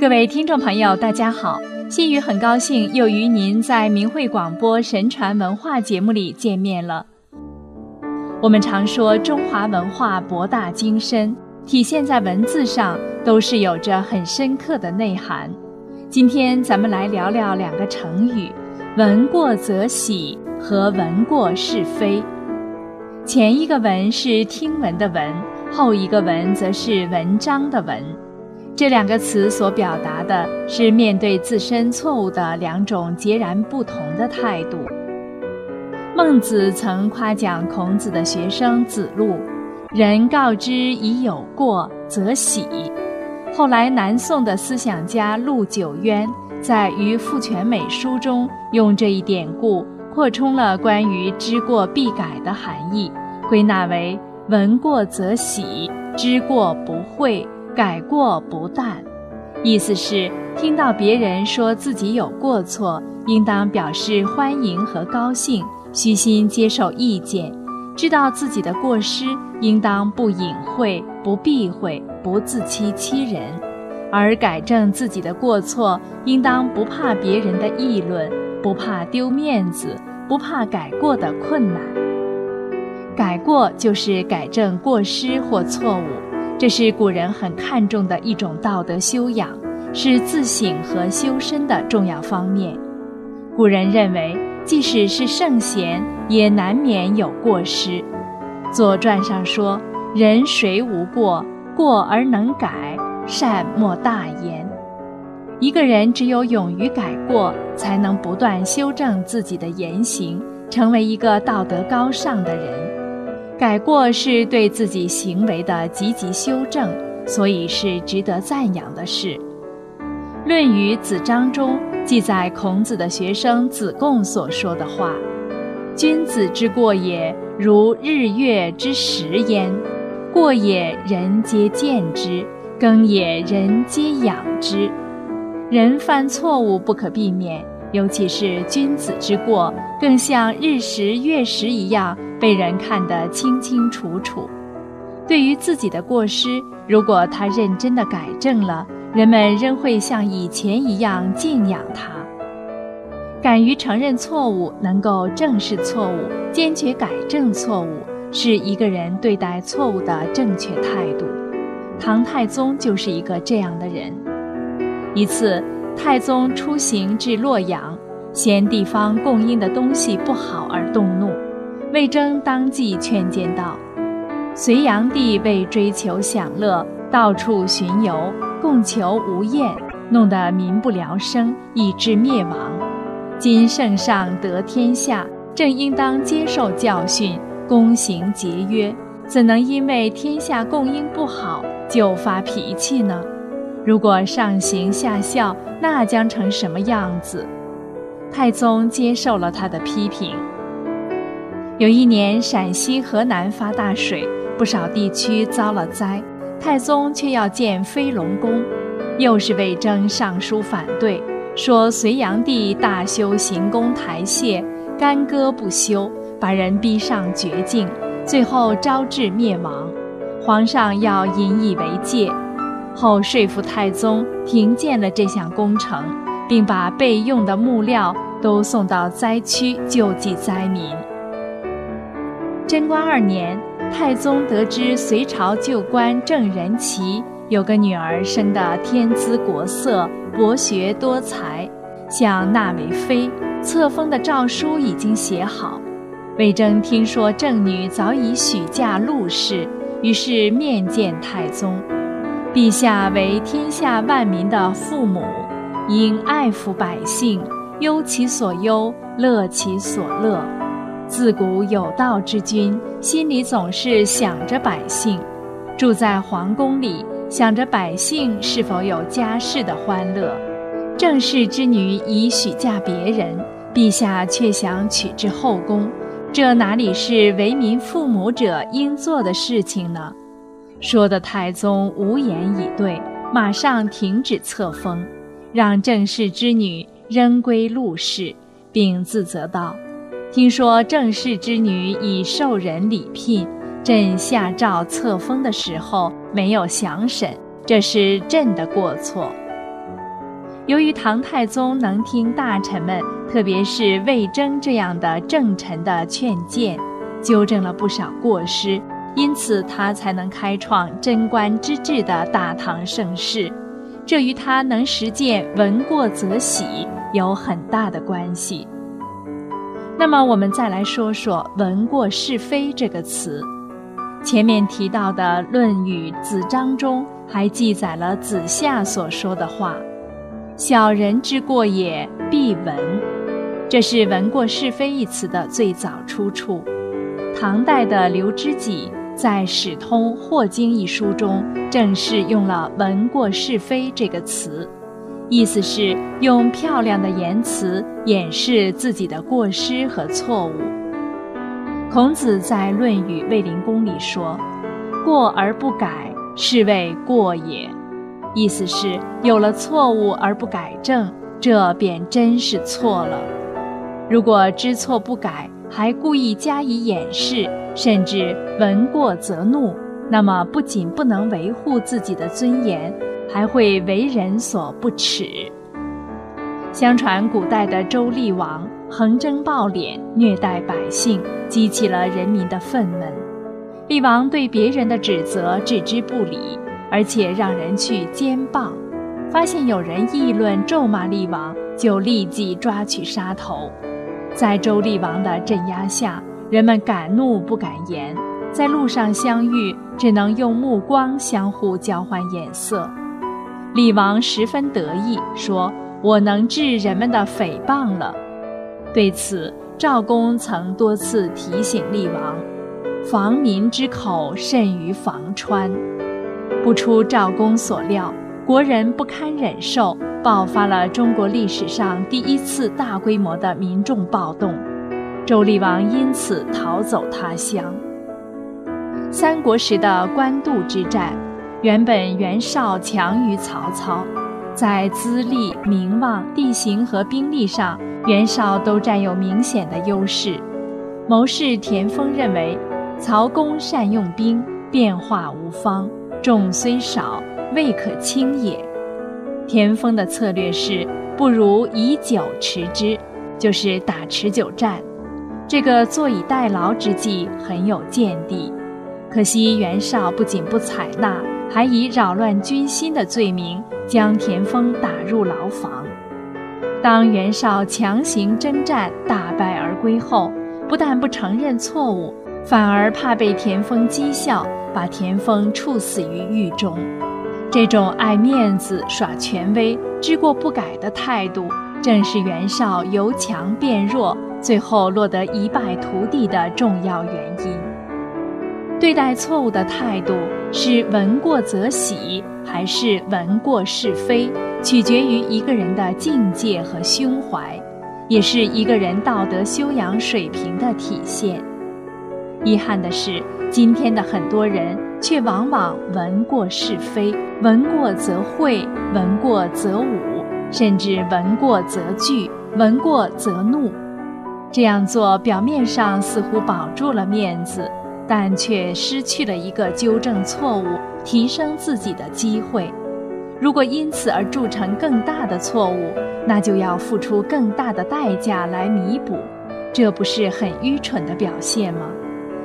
各位听众朋友，大家好！心雨很高兴又与您在明慧广播神传文化节目里见面了。我们常说中华文化博大精深，体现在文字上都是有着很深刻的内涵。今天咱们来聊聊两个成语：闻过则喜和闻过是非。前一个闻是听闻的闻，后一个闻则是文章的文。这两个词所表达的是面对自身错误的两种截然不同的态度。孟子曾夸奖孔子的学生子路：“人告之以有过，则喜。”后来，南宋的思想家陆九渊在《于父权美书》中用这一典故扩充了关于知过必改的含义，归纳为“闻过则喜，知过不讳。”改过不惮，意思是听到别人说自己有过错，应当表示欢迎和高兴，虚心接受意见；知道自己的过失，应当不隐晦、不避讳、不自欺欺人；而改正自己的过错，应当不怕别人的议论，不怕丢面子，不怕改过的困难。改过就是改正过失或错误。这是古人很看重的一种道德修养，是自省和修身的重要方面。古人认为，即使是圣贤，也难免有过失。《左传》上说：“人谁无过？过而能改，善莫大焉。”一个人只有勇于改过，才能不断修正自己的言行，成为一个道德高尚的人。改过是对自己行为的积极修正，所以是值得赞扬的事。《论语·子章》中记载孔子的学生子贡所说的话：“君子之过也，如日月之食焉。过也，人皆见之；耕也，人皆养之。人犯错误不可避免。”尤其是君子之过，更像日食月食一样被人看得清清楚楚。对于自己的过失，如果他认真的改正了，人们仍会像以前一样敬仰他。敢于承认错误，能够正视错误，坚决改正错误，是一个人对待错误的正确态度。唐太宗就是一个这样的人。一次。太宗出行至洛阳，嫌地方供应的东西不好而动怒。魏征当即劝谏道：“隋炀帝为追求享乐，到处巡游，供求无厌，弄得民不聊生，以致灭亡。今圣上得天下，正应当接受教训，躬行节约，怎能因为天下供应不好就发脾气呢？”如果上行下效，那将成什么样子？太宗接受了他的批评。有一年，陕西、河南发大水，不少地区遭了灾，太宗却要建飞龙宫。又是魏征上书反对，说隋炀帝大修行宫台榭，干戈不休，把人逼上绝境，最后招致灭亡。皇上要引以为戒。后说服太宗停建了这项工程，并把备用的木料都送到灾区救济灾民。贞观二年，太宗得知隋朝旧官郑仁齐有个女儿生得天姿国色、博学多才，想纳为妃。册封的诏书已经写好。魏征听说郑女早已许嫁陆氏，于是面见太宗。陛下为天下万民的父母，应爱抚百姓，忧其所忧，乐其所乐。自古有道之君，心里总是想着百姓。住在皇宫里，想着百姓是否有家世的欢乐。正室之女已许嫁别人，陛下却想娶至后宫，这哪里是为民父母者应做的事情呢？说的太宗无言以对，马上停止册封，让郑氏之女仍归陆氏，并自责道：“听说郑氏之女已受人礼聘，朕下诏册封的时候没有详审，这是朕的过错。”由于唐太宗能听大臣们，特别是魏征这样的正臣的劝谏，纠正了不少过失，因此他才能开创贞观之治的大唐盛世。这与他能实践“闻过则喜”有很大的关系。那么，我们再来说说“闻过是非”这个词。前面提到的《论语·子章》中还记载了子夏所说的话。小人之过也，必闻。这是“闻过是非”一词的最早出处。唐代的刘知几在《史通·霍经》一书中，正式用了“闻过是非”这个词，意思是用漂亮的言辞掩饰自己的过失和错误。孔子在《论语·卫灵公》里说：“过而不改，是谓过也。”意思是有了错误而不改正，这便真是错了。如果知错不改，还故意加以掩饰，甚至闻过则怒，那么不仅不能维护自己的尊严，还会为人所不齿。相传古代的周厉王横征暴敛，虐待百姓，激起了人民的愤懑。厉王对别人的指责置之不理。而且让人去监谤，发现有人议论咒骂厉王，就立即抓取杀头。在周厉王的镇压下，人们敢怒不敢言，在路上相遇，只能用目光相互交换眼色。厉王十分得意，说：“我能治人们的诽谤了。”对此，赵公曾多次提醒厉王：“防民之口，甚于防川。”不出赵公所料，国人不堪忍受，爆发了中国历史上第一次大规模的民众暴动。周厉王因此逃走他乡。三国时的官渡之战，原本袁绍强于曹操，在资历、名望、地形和兵力上，袁绍都占有明显的优势。谋士田丰认为，曹公善用兵，变化无方。众虽少，未可轻也。田丰的策略是，不如以久持之，就是打持久战。这个坐以待劳之计很有见地。可惜袁绍不仅不采纳，还以扰乱军心的罪名将田丰打入牢房。当袁绍强行征战，大败而归后，不但不承认错误，反而怕被田丰讥笑。把田丰处死于狱中，这种爱面子、耍权威、知过不改的态度，正是袁绍由强变弱，最后落得一败涂地的重要原因。对待错误的态度是闻过则喜，还是闻过是非，取决于一个人的境界和胸怀，也是一个人道德修养水平的体现。遗憾的是。今天的很多人却往往闻过是非，闻过则会，闻过则武，甚至闻过则惧，闻过则怒。这样做表面上似乎保住了面子，但却失去了一个纠正错误、提升自己的机会。如果因此而铸成更大的错误，那就要付出更大的代价来弥补，这不是很愚蠢的表现吗？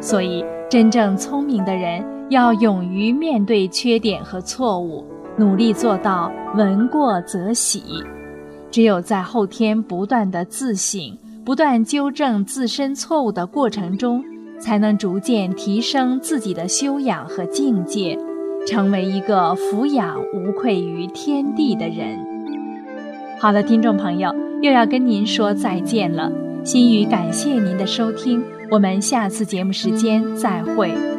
所以。真正聪明的人要勇于面对缺点和错误，努力做到闻过则喜。只有在后天不断的自省、不断纠正自身错误的过程中，才能逐渐提升自己的修养和境界，成为一个俯仰无愧于天地的人。好的，听众朋友，又要跟您说再见了。心语感谢您的收听。我们下次节目时间再会。